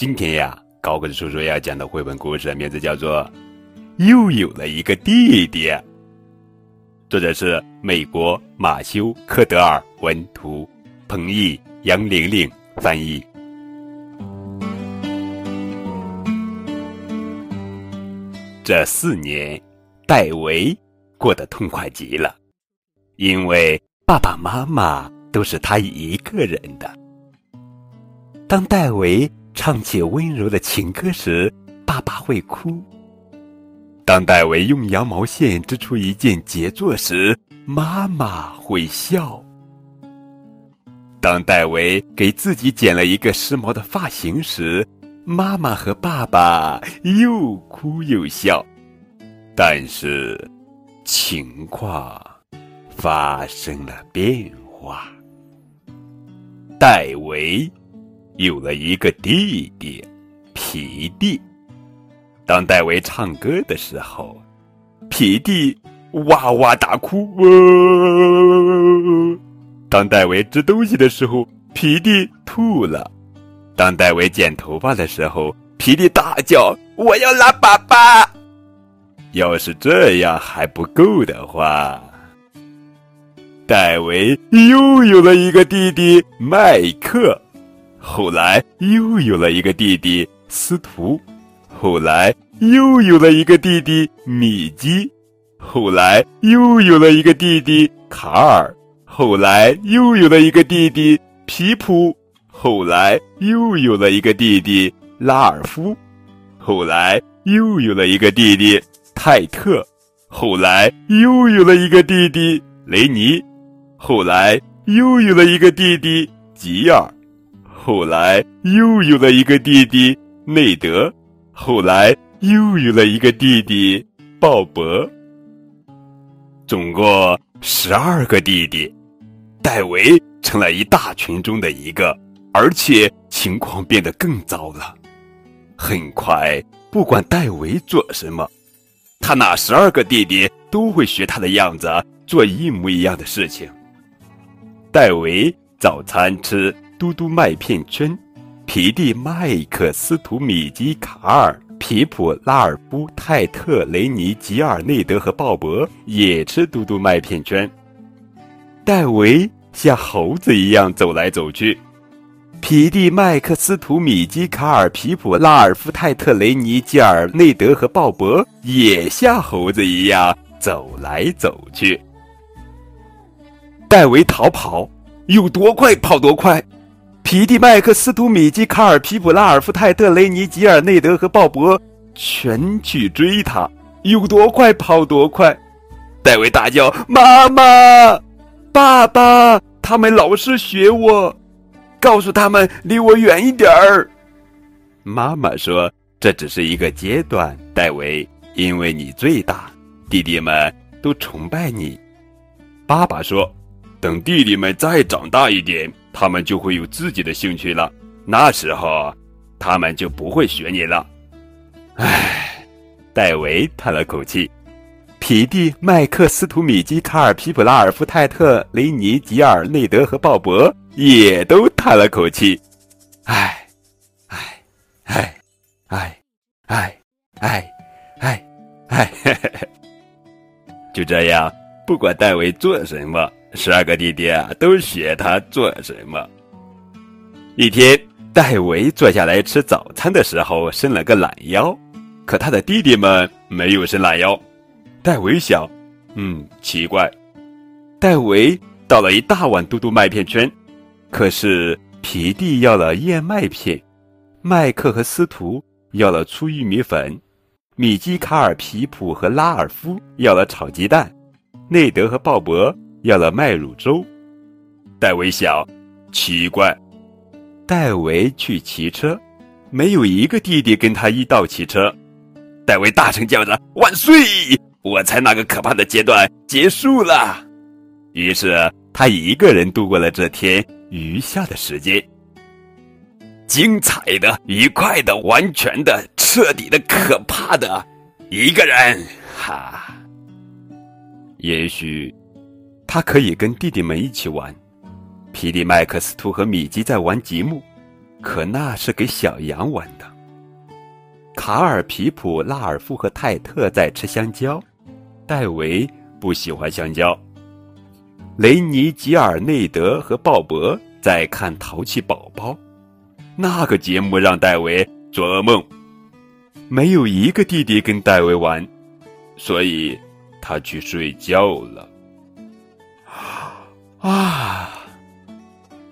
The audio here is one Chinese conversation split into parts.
今天呀，高个子叔叔要讲的绘本故事名字叫做《又有了一个弟弟》，作者是美国马修·科德尔文图，彭毅、杨玲玲翻译。这四年，戴维过得痛快极了，因为爸爸妈妈都是他一个人的。当戴维唱起温柔的情歌时，爸爸会哭；当戴维用羊毛线织出一件杰作时，妈妈会笑；当戴维给自己剪了一个时髦的发型时，妈妈和爸爸又哭又笑，但是情况发生了变化。戴维有了一个弟弟，皮蒂。当戴维唱歌的时候，皮蒂哇哇大哭；当戴维吃东西的时候，皮蒂吐了。当戴维剪头发的时候，皮蒂大叫：“我要拉粑粑！”要是这样还不够的话，戴维又有了一个弟弟麦克，后来又有了一个弟弟司徒，后来又有了一个弟弟米基，后来又有了一个弟弟卡尔，后来又有了一个弟弟皮普。后来又有了一个弟弟拉尔夫，后来又有了一个弟弟泰特，后来又有了一个弟弟雷尼，后来又有了一个弟弟吉尔，后来又有了一个弟弟内德，后来又有了一个弟弟鲍勃。总共十二个弟弟，戴维成了一大群中的一个。而且情况变得更糟了。很快，不管戴维做什么，他那十二个弟弟都会学他的样子做一模一样的事情。戴维早餐吃嘟嘟麦片圈，皮蒂、麦克斯、图米基、卡尔、皮普、拉尔夫、泰特、雷尼、吉尔内德和鲍勃也吃嘟嘟麦片圈。戴维像猴子一样走来走去。皮蒂、麦克斯、图米基、卡尔、皮普、拉尔夫、泰特、雷尼、吉尔、内德和鲍勃也像猴子一样走来走去。戴维逃跑，有多快跑多快。皮蒂、麦克斯、图米基、卡尔、皮普、拉尔夫、泰特、雷尼、吉尔、内德和鲍勃全去追他，有多快跑多快。戴维大叫：“妈妈，爸爸，他们老是学我。”告诉他们离我远一点儿。妈妈说：“这只是一个阶段，戴维，因为你最大，弟弟们都崇拜你。”爸爸说：“等弟弟们再长大一点，他们就会有自己的兴趣了。那时候，他们就不会学你了。”唉，戴维叹了口气。皮蒂、麦克斯、图米基、卡尔、皮普、拉尔夫、泰特、雷尼、吉尔、内德和鲍勃也都叹了口气，唉，唉，唉，唉，唉，唉，唉，唉，就这样，不管戴维做什么，十二个弟弟啊都学他做什么。一天，戴维坐下来吃早餐的时候伸了个懒腰，可他的弟弟们没有伸懒腰。戴维想，嗯，奇怪。戴维倒了一大碗嘟嘟麦片圈，可是皮蒂要了燕麦片，麦克和司徒要了粗玉米粉，米基、卡尔、皮普和拉尔夫要了炒鸡蛋，内德和鲍勃要了麦乳粥。戴维想，奇怪。戴维去骑车，没有一个弟弟跟他一道骑车。戴维大声叫着：“万岁！”我猜那个可怕的阶段结束了，于是他一个人度过了这天余下的时间。精彩的、愉快的、完全的、彻底的、可怕的，一个人，哈。也许他可以跟弟弟们一起玩。皮蒂、麦克斯图和米基在玩积木，可那是给小羊玩的。卡尔、皮普、拉尔夫和泰特在吃香蕉，戴维不喜欢香蕉。雷尼、吉尔内德和鲍勃在看《淘气宝宝》，那个节目让戴维做噩梦。没有一个弟弟跟戴维玩，所以他去睡觉了。啊！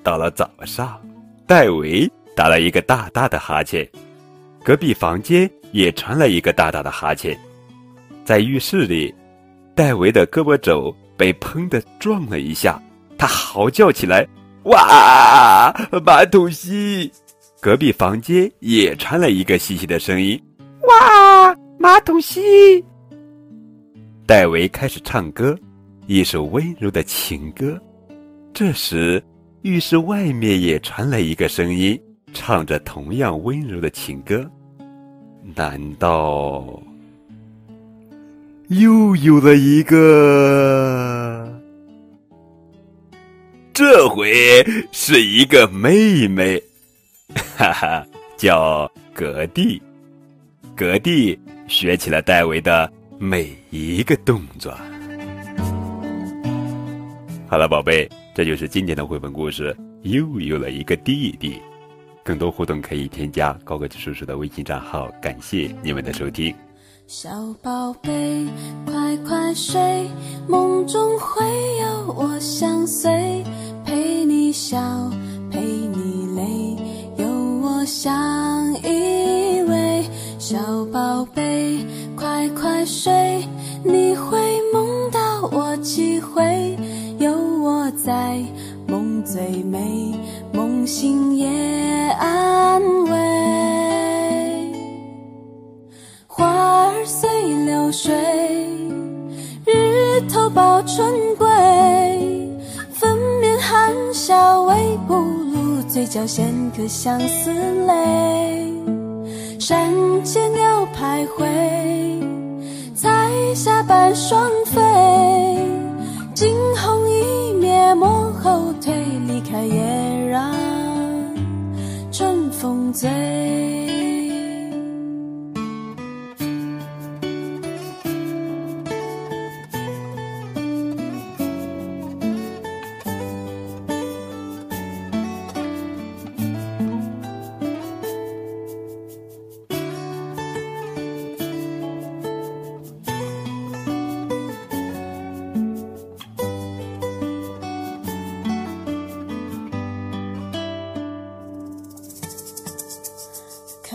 到了早上，戴维打了一个大大的哈欠。隔壁房间也传来一个大大的哈欠，在浴室里，戴维的胳膊肘被砰的撞了一下，他嚎叫起来：“哇，马桶吸！”隔壁房间也传来一个细细的声音：“哇，马桶吸！”戴维开始唱歌，一首温柔的情歌。这时，浴室外面也传来一个声音，唱着同样温柔的情歌。难道又有了一个？这回是一个妹妹，哈哈，叫格蒂。格蒂学起了戴维的每一个动作。好了，宝贝，这就是今天的绘本故事。又有了一个弟弟。更多互动可以添加高个子叔叔的微信账号。感谢你们的收听。小宝贝，快快睡，梦中会有我相随，陪你笑，陪你泪，有我相依偎。小宝贝，快快睡，你会梦到我几回，在，梦最美，梦醒也。安慰，花儿随流水，日头抱春归，粉面含笑微不露，嘴角衔颗相思泪。山间鸟徘徊，彩霞伴双飞，惊鸿，会，离开也让春。风醉。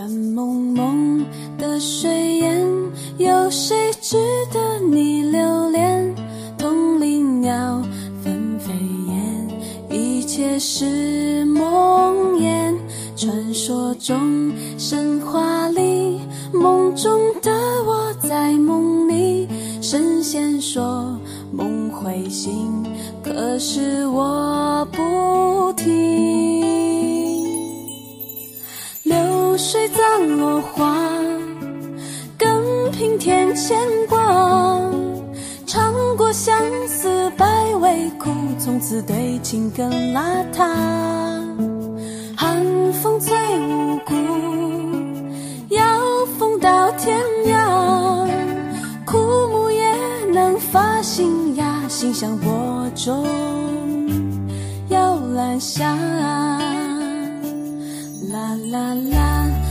看蒙蒙的水烟，有谁值得你留恋？同林鸟纷飞燕，一切是梦魇。传说中，神话里，梦中的我在梦里。神仙说梦会醒，可是我不听。水葬落花，更平添牵挂。尝过相思百味苦，从此对情更邋遢。寒风最无辜，要风到天涯。枯木也能发新芽，心向播种，摇兰香。啦啦啦。